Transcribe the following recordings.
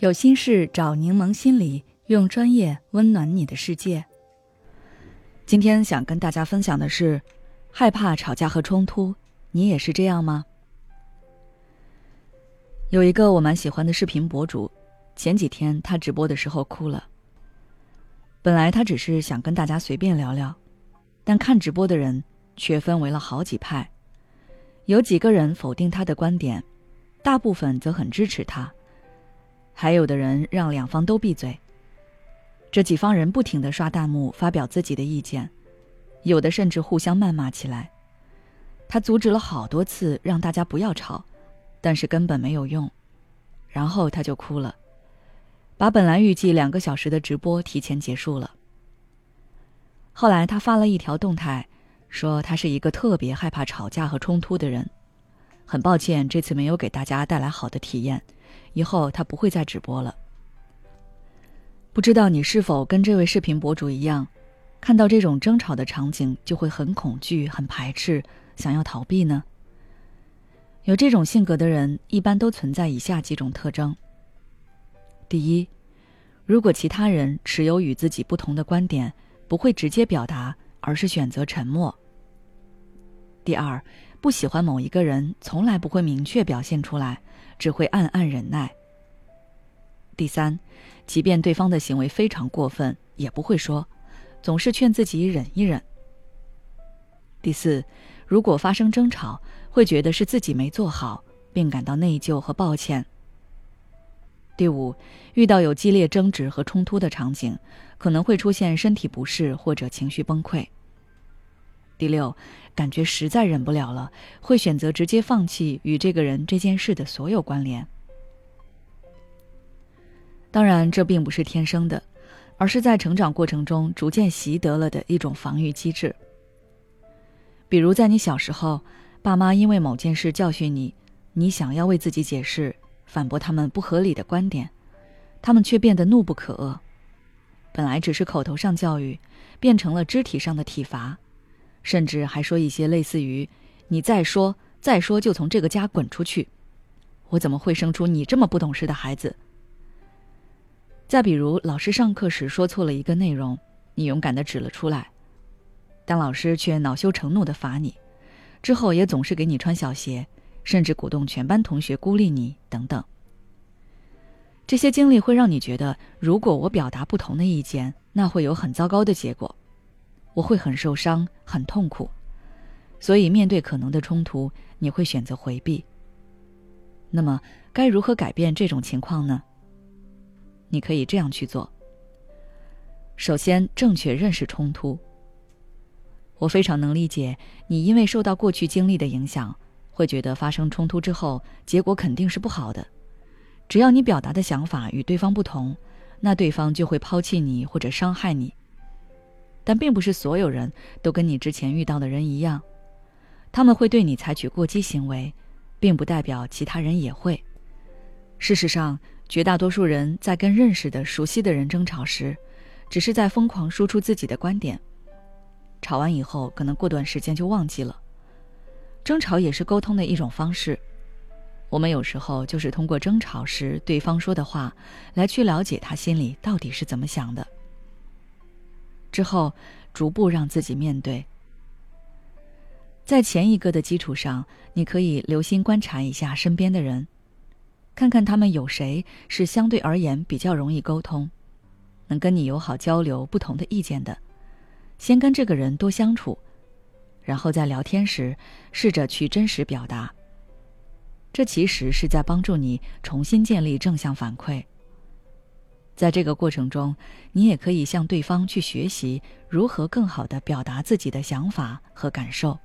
有心事找柠檬心理，用专业温暖你的世界。今天想跟大家分享的是，害怕吵架和冲突，你也是这样吗？有一个我蛮喜欢的视频博主，前几天他直播的时候哭了。本来他只是想跟大家随便聊聊，但看直播的人却分为了好几派，有几个人否定他的观点，大部分则很支持他。还有的人让两方都闭嘴。这几方人不停的刷弹幕，发表自己的意见，有的甚至互相谩骂起来。他阻止了好多次，让大家不要吵，但是根本没有用。然后他就哭了，把本来预计两个小时的直播提前结束了。后来他发了一条动态，说他是一个特别害怕吵架和冲突的人，很抱歉这次没有给大家带来好的体验。以后他不会再直播了。不知道你是否跟这位视频博主一样，看到这种争吵的场景就会很恐惧、很排斥，想要逃避呢？有这种性格的人一般都存在以下几种特征：第一，如果其他人持有与自己不同的观点，不会直接表达，而是选择沉默；第二，不喜欢某一个人，从来不会明确表现出来。只会暗暗忍耐。第三，即便对方的行为非常过分，也不会说，总是劝自己忍一忍。第四，如果发生争吵，会觉得是自己没做好，并感到内疚和抱歉。第五，遇到有激烈争执和冲突的场景，可能会出现身体不适或者情绪崩溃。第六，感觉实在忍不了了，会选择直接放弃与这个人这件事的所有关联。当然，这并不是天生的，而是在成长过程中逐渐习得了的一种防御机制。比如，在你小时候，爸妈因为某件事教训你，你想要为自己解释、反驳他们不合理的观点，他们却变得怒不可遏。本来只是口头上教育，变成了肢体上的体罚。甚至还说一些类似于“你再说再说就从这个家滚出去”，我怎么会生出你这么不懂事的孩子？再比如，老师上课时说错了一个内容，你勇敢的指了出来，但老师却恼羞成怒的罚你，之后也总是给你穿小鞋，甚至鼓动全班同学孤立你等等。这些经历会让你觉得，如果我表达不同的意见，那会有很糟糕的结果。我会很受伤，很痛苦，所以面对可能的冲突，你会选择回避。那么，该如何改变这种情况呢？你可以这样去做。首先，正确认识冲突。我非常能理解你，因为受到过去经历的影响，会觉得发生冲突之后，结果肯定是不好的。只要你表达的想法与对方不同，那对方就会抛弃你或者伤害你。但并不是所有人都跟你之前遇到的人一样，他们会对你采取过激行为，并不代表其他人也会。事实上，绝大多数人在跟认识的、熟悉的人争吵时，只是在疯狂输出自己的观点。吵完以后，可能过段时间就忘记了。争吵也是沟通的一种方式，我们有时候就是通过争吵时对方说的话，来去了解他心里到底是怎么想的。之后，逐步让自己面对。在前一个的基础上，你可以留心观察一下身边的人，看看他们有谁是相对而言比较容易沟通，能跟你友好交流不同的意见的。先跟这个人多相处，然后在聊天时试着去真实表达。这其实是在帮助你重新建立正向反馈。在这个过程中，你也可以向对方去学习如何更好的表达自己的想法和感受。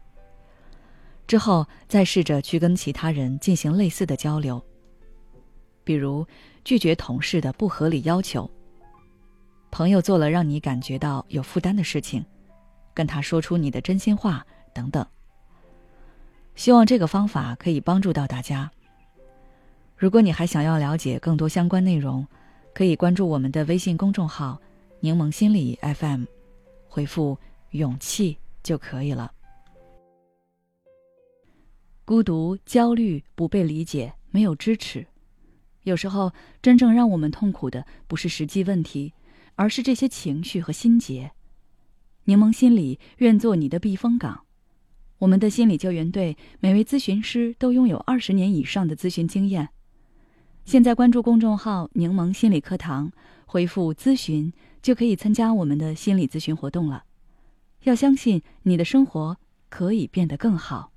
之后再试着去跟其他人进行类似的交流，比如拒绝同事的不合理要求，朋友做了让你感觉到有负担的事情，跟他说出你的真心话等等。希望这个方法可以帮助到大家。如果你还想要了解更多相关内容，可以关注我们的微信公众号“柠檬心理 FM”，回复“勇气”就可以了。孤独、焦虑、不被理解、没有支持，有时候，真正让我们痛苦的不是实际问题，而是这些情绪和心结。柠檬心理愿做你的避风港。我们的心理救援队每位咨询师都拥有二十年以上的咨询经验。现在关注公众号“柠檬心理课堂”，回复“咨询”就可以参加我们的心理咨询活动了。要相信你的生活可以变得更好。